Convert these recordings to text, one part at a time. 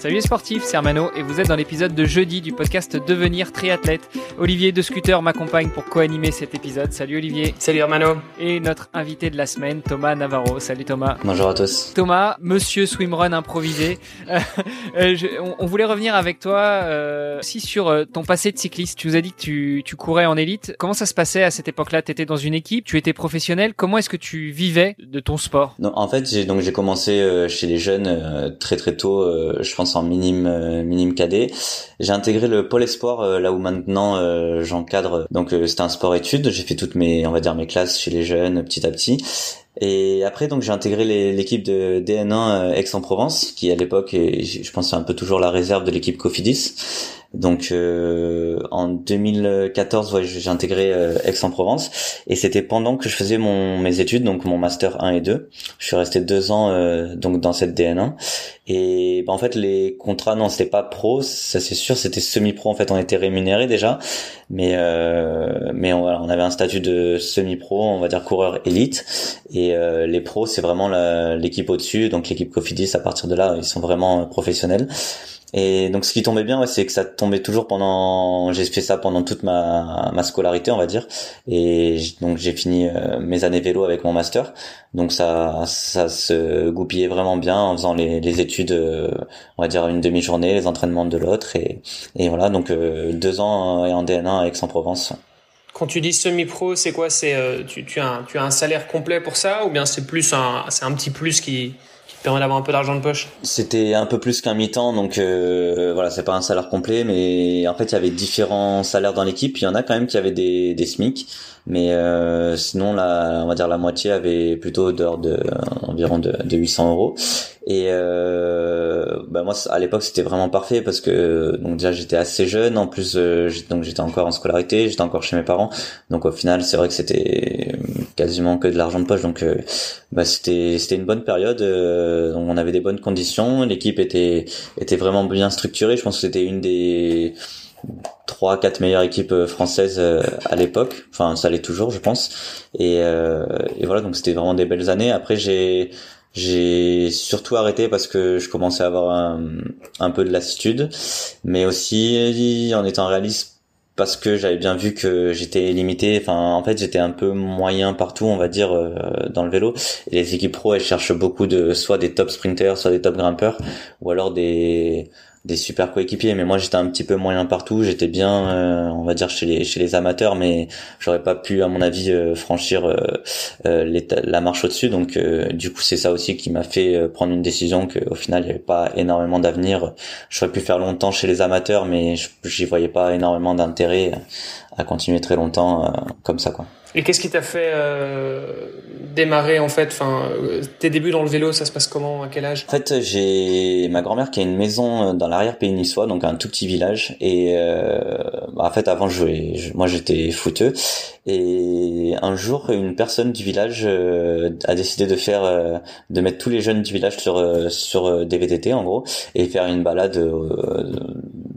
Salut les sportifs, c'est Armano et vous êtes dans l'épisode de jeudi du podcast Devenir triathlète. Olivier de Scooter m'accompagne pour co-animer cet épisode. Salut Olivier. Salut Armano. Et notre invité de la semaine, Thomas Navarro. Salut Thomas. Bonjour à tous. Thomas, monsieur swimrun improvisé. Euh, on, voulait revenir avec toi euh, aussi sur euh, ton passé de cycliste. Tu nous as dit que tu, tu courais en élite. Comment ça se passait à cette époque-là? Tu étais dans une équipe, tu étais professionnel. Comment est-ce que tu vivais de ton sport? Non, En fait, donc j'ai commencé chez les jeunes très très tôt. je pense en minime euh, minime cadet. J'ai intégré le pôle espoir euh, là où maintenant euh, j'encadre. Donc c'était un sport études. J'ai fait toutes mes on va dire mes classes chez les jeunes petit à petit. Et après, donc, j'ai intégré l'équipe de DN1 Aix-en-Provence, qui à l'époque, je pense, c'est un peu toujours la réserve de l'équipe Cofidis. Donc euh, en 2014, ouais, j'ai intégré euh, Aix-en-Provence. Et c'était pendant que je faisais mon mes études, donc mon master 1 et 2. Je suis resté deux ans euh, donc dans cette DN1 et bah, en fait les contrats non c'était pas pro, ça c'est sûr, c'était semi-pro en fait, on était rémunéré déjà, mais mais on, on, avait un statut de semi-pro, on va dire coureur élite. Et les pros c'est vraiment l'équipe au-dessus, donc l'équipe Cofidis à partir de là ils sont vraiment professionnels. Et donc ce qui tombait bien, ouais, c'est que ça tombait toujours pendant. J'ai fait ça pendant toute ma, ma scolarité, on va dire. Et donc j'ai fini euh, mes années vélo avec mon master. Donc ça ça se goupillait vraiment bien en faisant les, les études, euh, on va dire une demi-journée, les entraînements de l'autre. Et, et voilà, donc euh, deux ans et en DN1 à Aix-en-Provence. Quand tu dis semi-pro, c'est quoi? C'est tu, tu, as un, tu as un salaire complet pour ça ou bien c'est plus un c'est un petit plus qui permet d'avoir un peu d'argent de poche C'était un peu plus qu'un mi-temps, donc euh, voilà, c'est pas un salaire complet, mais en fait il y avait différents salaires dans l'équipe. Il y en a quand même qui avaient des, des SMIC, mais euh, sinon la, on va dire la moitié avait plutôt d'ordre de environ de, de 800 euros. Et euh, bah moi à l'époque c'était vraiment parfait parce que donc déjà j'étais assez jeune, en plus euh, donc j'étais encore en scolarité, j'étais encore chez mes parents, donc au final c'est vrai que c'était quasiment que de l'argent de poche, donc euh, bah c'était c'était une bonne période, euh, on avait des bonnes conditions, l'équipe était était vraiment bien structurée, je pense que c'était une des trois quatre meilleures équipes françaises à l'époque. Enfin ça l'est toujours je pense. Et, et voilà donc c'était vraiment des belles années. Après j'ai j'ai surtout arrêté parce que je commençais à avoir un, un peu de lassitude, mais aussi en étant réaliste parce que j'avais bien vu que j'étais limité. Enfin, en fait, j'étais un peu moyen partout, on va dire, euh, dans le vélo. Et les équipes pro, elles cherchent beaucoup de soit des top sprinters, soit des top grimpeurs, ou alors des des super coéquipiers mais moi j'étais un petit peu moyen partout. J'étais bien euh, on va dire chez les chez les amateurs mais j'aurais pas pu à mon avis euh, franchir euh, la marche au-dessus. Donc du coup c'est ça aussi qui m'a fait prendre une décision qu'au final il y avait pas énormément d'avenir. J'aurais pu faire longtemps chez les amateurs mais j'y voyais pas énormément d'intérêt à continuer très longtemps comme ça quoi et qu'est-ce qui t'a fait euh, démarrer en fait Enfin, euh, tes débuts dans le vélo, ça se passe comment À quel âge? En fait, j'ai ma grand-mère qui a une maison euh, dans l'arrière-pays niçois, donc un tout petit village. Et euh, bah, en fait, avant, je moi, j'étais footeux. Et un jour, une personne du village euh, a décidé de faire, de mettre tous les jeunes du village sur sur des VTT en gros, et faire une balade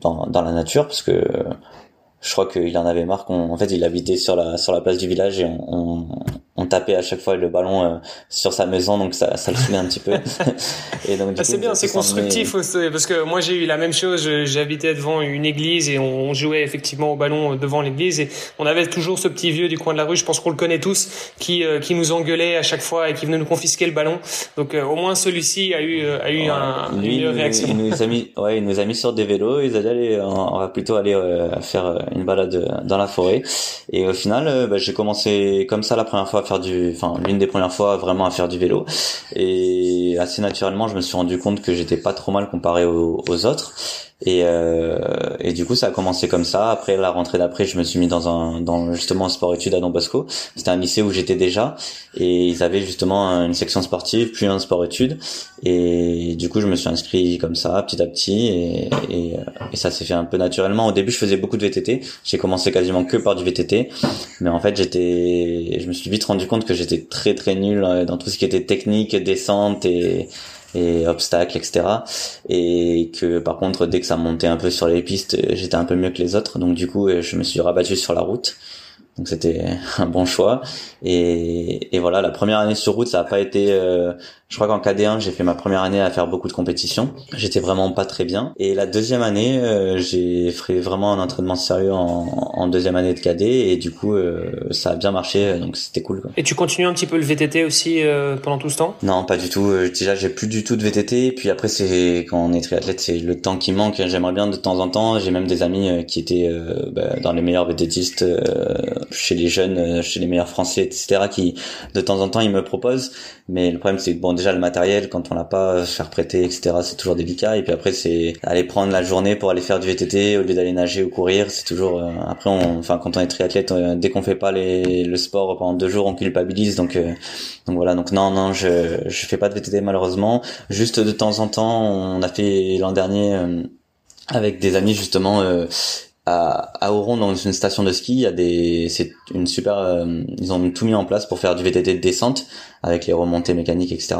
dans dans la nature, parce que je crois qu'il en avait marre qu'on en fait il habitait sur la sur la place du village et on, on tapait à chaque fois le ballon euh, sur sa maison, donc ça, ça le saoulait un petit peu. et donc ah, c'est bien, c'est constructif aussi, parce que moi j'ai eu la même chose. J'habitais devant une église et on jouait effectivement au ballon devant l'église et on avait toujours ce petit vieux du coin de la rue. Je pense qu'on le connaît tous, qui euh, qui nous engueulait à chaque fois et qui venait nous confisquer le ballon. Donc euh, au moins celui-ci a eu a eu un, une réaction. Il nous a mis, ouais, il nous a mis sur des vélos. Il a dit allez, on va plutôt aller faire une balade dans la forêt. Et au final, bah, j'ai commencé comme ça la première fois faire du, enfin l'une des premières fois vraiment à faire du vélo. Et assez naturellement, je me suis rendu compte que j'étais pas trop mal comparé aux, autres. Et, euh, et du coup, ça a commencé comme ça. Après la rentrée d'après, je me suis mis dans un, dans justement un sport-études à Don Bosco. C'était un lycée où j'étais déjà, et ils avaient justement une section sportive puis un sport-études. Et du coup, je me suis inscrit comme ça, petit à petit, et, et, et ça s'est fait un peu naturellement. Au début, je faisais beaucoup de VTT. J'ai commencé quasiment que par du VTT, mais en fait, j'étais, je me suis vite rendu compte que j'étais très très nul euh, dans tout ce qui était technique, descente et et obstacles, etc. Et que par contre, dès que ça montait un peu sur les pistes, j'étais un peu mieux que les autres. Donc du coup, je me suis rabattu sur la route. Donc c'était un bon choix. Et, et, voilà, la première année sur route, ça n'a pas été. Euh, je crois qu'en KD1, j'ai fait ma première année à faire beaucoup de compétitions. J'étais vraiment pas très bien. Et la deuxième année, euh, j'ai fait vraiment un entraînement sérieux en, en, deuxième année de KD. Et du coup, euh, ça a bien marché. Donc c'était cool. Quoi. Et tu continues un petit peu le VTT aussi euh, pendant tout ce temps? Non, pas du tout. déjà, j'ai plus du tout de VTT. Et puis après, c'est quand on est triathlète, c'est le temps qui manque. J'aimerais bien de temps en temps. J'ai même des amis qui étaient bah, dans les meilleurs VTTistes chez les jeunes, chez les meilleurs Français, etc. Qui de temps en temps ils me proposent. Mais le problème c'est que bon déjà le matériel quand on l'a pas faire prêter etc. C'est toujours délicat. Et puis après c'est aller prendre la journée pour aller faire du VTT au lieu d'aller nager ou courir. C'est toujours euh, après on enfin quand on est triathlète euh, dès qu'on fait pas les, le sport pendant deux jours on culpabilise donc euh, donc voilà donc non non je je fais pas de VTT malheureusement. Juste de temps en temps on a fait l'an dernier avec des amis justement à, à Oron dans une station de ski, il y a des, c'est une super, euh, ils ont tout mis en place pour faire du VTT de descente avec les remontées mécaniques, etc.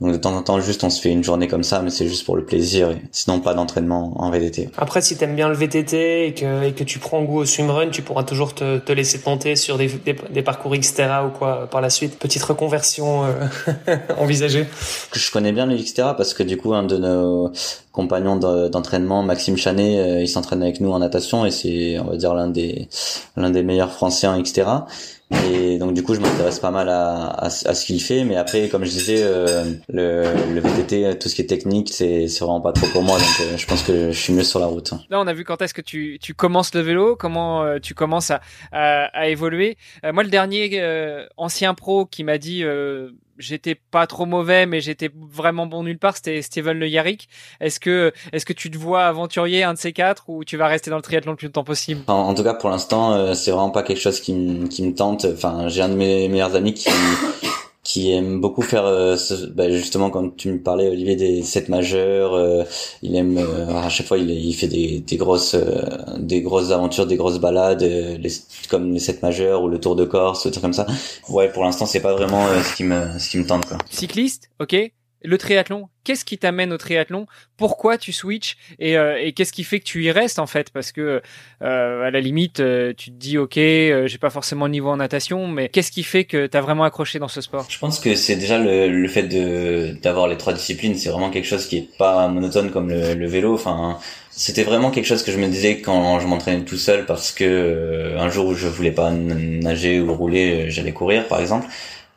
Donc de temps en temps, juste on se fait une journée comme ça, mais c'est juste pour le plaisir, et sinon pas d'entraînement en VTT. Après, si t'aimes bien le VTT et que, et que tu prends goût au swimrun, tu pourras toujours te, te laisser tenter sur des, des, des, parcours Xterra ou quoi par la suite. Petite reconversion euh, envisagée. Je connais bien le Xterra parce que du coup, un de nos compagnon d'entraînement, Maxime Chanet, euh, il s'entraîne avec nous en natation et c'est, on va dire, l'un des l'un des meilleurs Français en etc. Et donc du coup, je m'intéresse pas mal à, ce qu'il fait, mais après, comme je disais, euh, le, le VTT, tout ce qui est technique, c'est vraiment pas trop pour moi, donc euh, je pense que je suis mieux sur la route. Là, on a vu quand est-ce que tu, commences le vélo, comment tu commences à, à évoluer. moi, le dernier ancien pro qui m'a dit j'étais pas trop mauvais, mais j'étais vraiment bon nulle part. C'était Steven Le Yarrick. Est-ce que, est-ce que tu te vois aventurier un de ces quatre ou tu vas rester dans le triathlon le plus longtemps possible? En, tout cas, pour l'instant, euh, c'est vraiment pas quelque chose qui, qui me tente. Enfin, j'ai un de mes meilleurs amis qui qui aime beaucoup faire euh, bah, justement quand tu me parlais Olivier des sept majeurs euh, il aime euh, à chaque fois il, il fait des, des grosses des grosses aventures des grosses balades les, comme les sept majeurs ou le Tour de Corse des trucs comme ça. Ouais pour l'instant c'est pas vraiment ce qui me ce qui me tente quoi. Cycliste ok le triathlon, qu'est-ce qui t'amène au triathlon? Pourquoi tu switches? Et, euh, et qu'est-ce qui fait que tu y restes en fait? Parce que euh, à la limite, euh, tu te dis ok, euh, j'ai pas forcément le niveau en natation, mais qu'est-ce qui fait que t'as vraiment accroché dans ce sport? Je pense que c'est déjà le, le fait de d'avoir les trois disciplines, c'est vraiment quelque chose qui est pas monotone comme le, le vélo. Enfin, c'était vraiment quelque chose que je me disais quand je m'entraînais tout seul parce que un jour où je voulais pas nager ou rouler, j'allais courir par exemple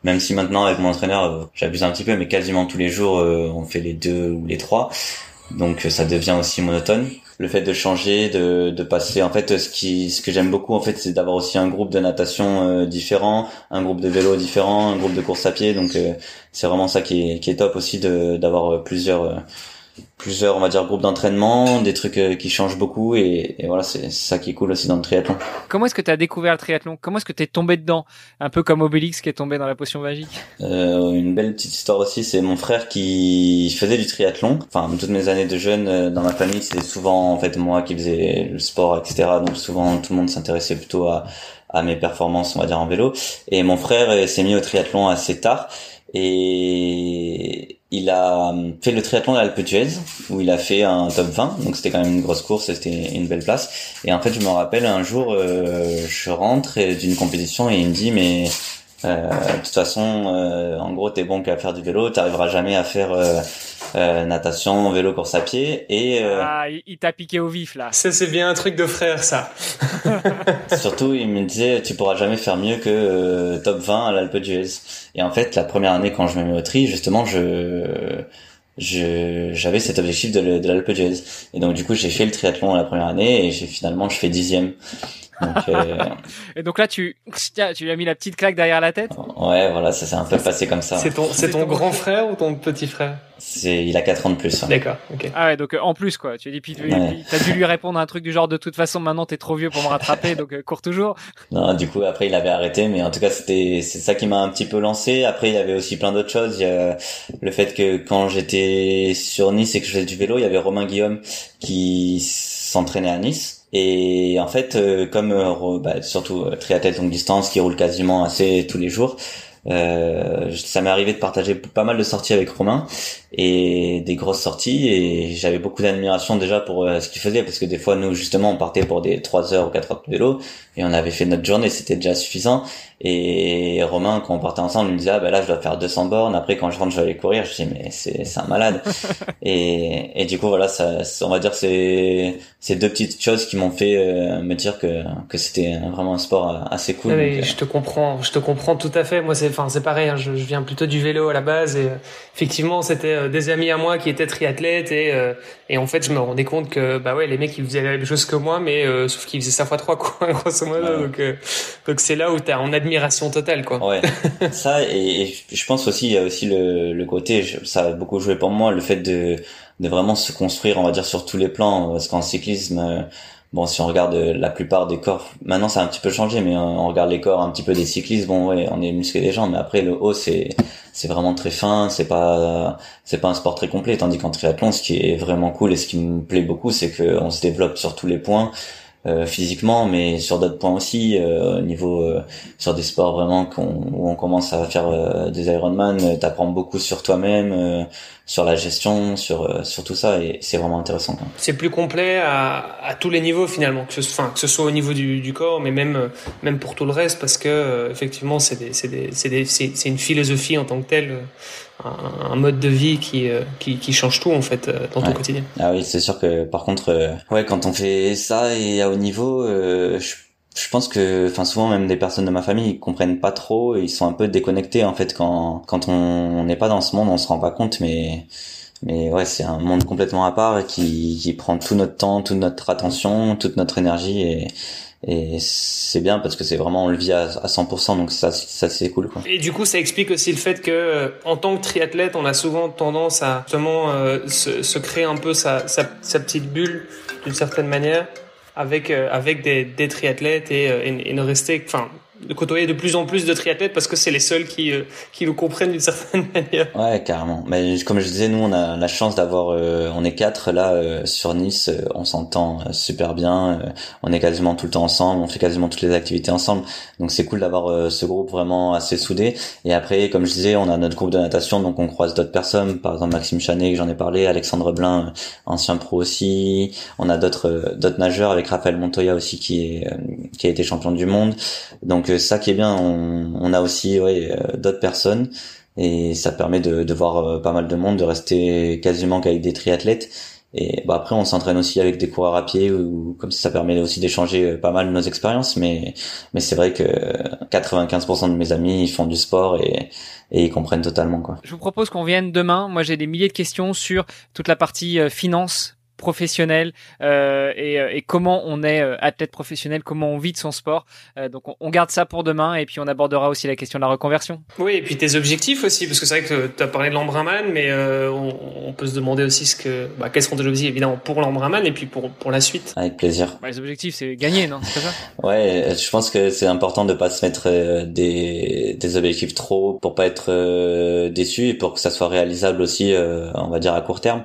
même si maintenant avec mon entraîneur euh, j'abuse un petit peu mais quasiment tous les jours euh, on fait les deux ou les trois. Donc euh, ça devient aussi monotone. Le fait de changer de, de passer en fait ce qui ce que j'aime beaucoup en fait c'est d'avoir aussi un groupe de natation différent un groupe de vélo différent un groupe de course à pied. Donc c'est vraiment ça qui est qui est top aussi de d'avoir plusieurs plusieurs on va dire groupes d'entraînement des trucs euh, qui changent beaucoup et, et voilà c'est ça qui est cool aussi dans le triathlon. Comment est-ce que tu as découvert le triathlon? Comment est-ce que tu es tombé dedans? Un peu comme Obélix qui est tombé dans la potion magique. Euh, une belle petite histoire aussi c'est mon frère qui faisait du triathlon. Enfin toutes mes années de jeune euh, dans ma famille c'était souvent en fait moi qui faisais le sport etc donc souvent tout le monde s'intéressait plutôt à à mes performances on va dire en vélo. Et mon frère euh, s'est mis au triathlon assez tard. Et il a fait le triathlon de l'Alpe d'Huez où il a fait un top 20 donc c'était quand même une grosse course c'était une belle place. Et en fait je me rappelle un jour euh, je rentre d'une compétition et il me dit mais euh, de toute façon euh, en gros t'es bon qu'à faire du vélo t'arriveras jamais à faire euh, euh, natation vélo course à pied et ah il t'a piqué au vif là ça c'est bien un truc de frère ça surtout il me disait tu pourras jamais faire mieux que top 20 à l'Alpe d'Huez et en fait, la première année quand je me mets au tri, justement, je je j'avais cet objectif de, de l'Alpe d'Huez. Et donc du coup, j'ai fait le triathlon la première année et j'ai finalement je fais dixième. Euh, Et donc là, tu, tu lui as mis la petite claque derrière la tête Ouais, voilà, ça s'est un peu passé comme ça. C'est ton, c'est ton grand frère ou ton petit frère? C'est, il a 4 ans de plus. D'accord, ok. Ah ouais, donc euh, en plus quoi. Tu as dit, puis t'as dû lui répondre un truc du genre de toute façon maintenant t'es trop vieux pour me rattraper, donc euh, cours toujours. Non, du coup après il avait arrêté, mais en tout cas c'était, c'est ça qui m'a un petit peu lancé. Après il y avait aussi plein d'autres choses. Il y a le fait que quand j'étais sur Nice et que je faisais du vélo, il y avait Romain Guillaume qui s'entraînait à Nice et en fait, euh, comme euh, bah, surtout euh, triathlète longue distance qui roule quasiment assez tous les jours, ça m'est arrivé de partager pas mal de sorties avec Romain et des grosses sorties et j'avais beaucoup d'admiration déjà pour ce qu'il faisait parce que des fois nous justement on partait pour des 3 heures ou 4 heures de vélo et on avait fait notre journée c'était déjà suffisant et Romain, quand on partait ensemble, il me disait, ah ben là, je dois faire 200 bornes. Après, quand je rentre, je vais aller courir. Je dis, mais c'est, c'est un malade. et, et du coup, voilà, ça, on va dire, c'est, c'est deux petites choses qui m'ont fait euh, me dire que, que c'était vraiment un sport assez cool. Oui, je te comprends, je te comprends tout à fait. Moi, c'est, enfin, c'est pareil. Hein, je, je, viens plutôt du vélo à la base et euh, effectivement, c'était euh, des amis à moi qui étaient triathlètes et, et en fait, je me rendais compte que, bah ouais, les mecs, ils faisaient la même chose que moi, mais sauf qu'ils faisaient ça fois trois, quoi, grosso modo. Donc, donc c'est là où on admire admiration totale, quoi. Ouais. ça, et, je pense aussi, il y a aussi le, le côté, ça a beaucoup joué pour moi, le fait de, de vraiment se construire, on va dire, sur tous les plans, parce qu'en cyclisme, euh, bon, si on regarde la plupart des corps, maintenant ça a un petit peu changé, mais on regarde les corps un petit peu des cyclistes, bon, ouais, on est musclé des jambes, mais après le haut, c'est, c'est vraiment très fin, c'est pas, c'est pas un sport très complet, tandis qu'en triathlon, ce qui est vraiment cool et ce qui me plaît beaucoup, c'est qu'on se développe sur tous les points, euh, physiquement, mais sur d'autres points aussi, euh, au niveau euh, sur des sports vraiment où on commence à faire des Ironman, t'apprends beaucoup sur toi-même, sur la gestion, sur sur tout ça, et c'est vraiment intéressant. C'est plus complet à, à, tous les niveaux finalement, que ce, enfin, que ce soit au niveau du, du corps, mais même même pour tout le reste, parce que effectivement c'est c'est c'est une philosophie en tant que telle un, mode de vie qui, euh, qui, qui, change tout en fait euh, dans ton quotidien. Ah oui, c'est sûr que par contre, euh, ouais, quand on fait ça et à haut niveau, je, je, pense que, enfin souvent même des personnes de ma famille ils comprennent pas trop, et ils sont un peu déconnectés en fait quand quand on n'est pas dans ce monde, on se rend pas compte, mais mais ouais, c'est un monde complètement à part qui, qui prend tout notre temps, toute notre attention, toute notre énergie et et c'est bien parce que c'est vraiment on le vit à, 100% donc ça ça c'est cool quoi. Et du coup ça explique aussi le fait que euh, en tant que triathlète on a souvent tendance à justement euh, se, se, créer un peu sa, sa, sa petite bulle d'une certaine manière avec euh, avec des, des triathlètes et, et, et ne rester enfin de côtoyer de plus en plus de triathlètes parce que c'est les seuls qui euh, qui nous comprennent d'une certaine manière. Ouais, carrément. Mais comme je disais, nous on a la chance d'avoir, euh, on est quatre là euh, sur Nice, on s'entend super bien, on est quasiment tout le temps ensemble, on fait quasiment toutes les activités ensemble, donc c'est cool d'avoir ce groupe vraiment assez soudé. Et après, comme je disais, on a notre groupe de natation, donc on croise d'autres personnes, par exemple Maxime Chanet que j'en ai parlé, Alexandre Blin, ancien pro aussi, on a d'autres d'autres nageurs avec Raphaël Montoya aussi qui est qui a été champion du monde, donc ça qui est bien, on, a aussi ouais, euh, d'autres personnes et ça permet de, de voir euh, pas mal de monde, de rester quasiment qu'avec des triathlètes. Et bah après, on s'entraîne aussi avec des coureurs à pied ou comme ça, ça permet aussi d'échanger euh, pas mal nos expériences. Mais mais c'est vrai que 95% de mes amis ils font du sport et et ils comprennent totalement quoi. Je vous propose qu'on vienne demain. Moi, j'ai des milliers de questions sur toute la partie finance professionnel euh, et, euh, et, comment on est euh, athlète professionnel, comment on vit de son sport. Euh, donc on, garde ça pour demain et puis on abordera aussi la question de la reconversion. Oui, et puis tes objectifs aussi, parce que c'est vrai que tu as parlé de l'Embraman, mais on, on, peut se demander aussi ce que, bah, quels seront tes objectifs évidemment pour l'Embraman et puis pour, pour la suite. Avec plaisir. Bah, les objectifs, c'est gagner, non? C'est ça? Ouais, je pense que c'est important de pas se mettre des, des objectifs trop pour pas être déçu et pour que ça soit réalisable aussi, on va dire à court terme.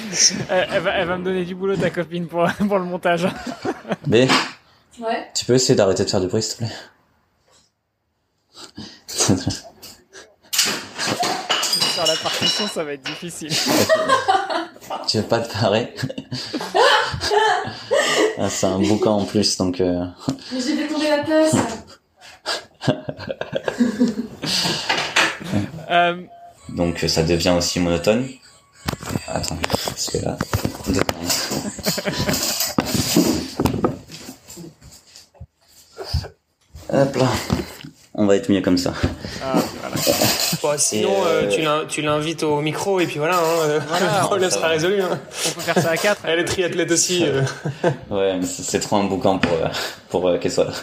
elle, va, elle, va, me donner du boulot, ta copine, pour, pour le montage. Mais Ouais. Tu peux essayer d'arrêter de faire du bruit, s'il te plaît Sur la partition, ça va être difficile. tu veux pas te parer ah, C'est un boucan en plus, donc... Euh... Mais j'ai tomber la place Euh, Donc ça devient aussi monotone. Attends, parce que là, Hop là. On va être mieux comme ça. Ah, voilà. sinon, euh, euh, tu l'invites au micro et puis voilà, hein, le problème sera résolu. Hein. On peut faire ça à quatre. Elle est triathlète aussi. ouais, mais c'est trop un boucan pour, pour qu'elle soit là.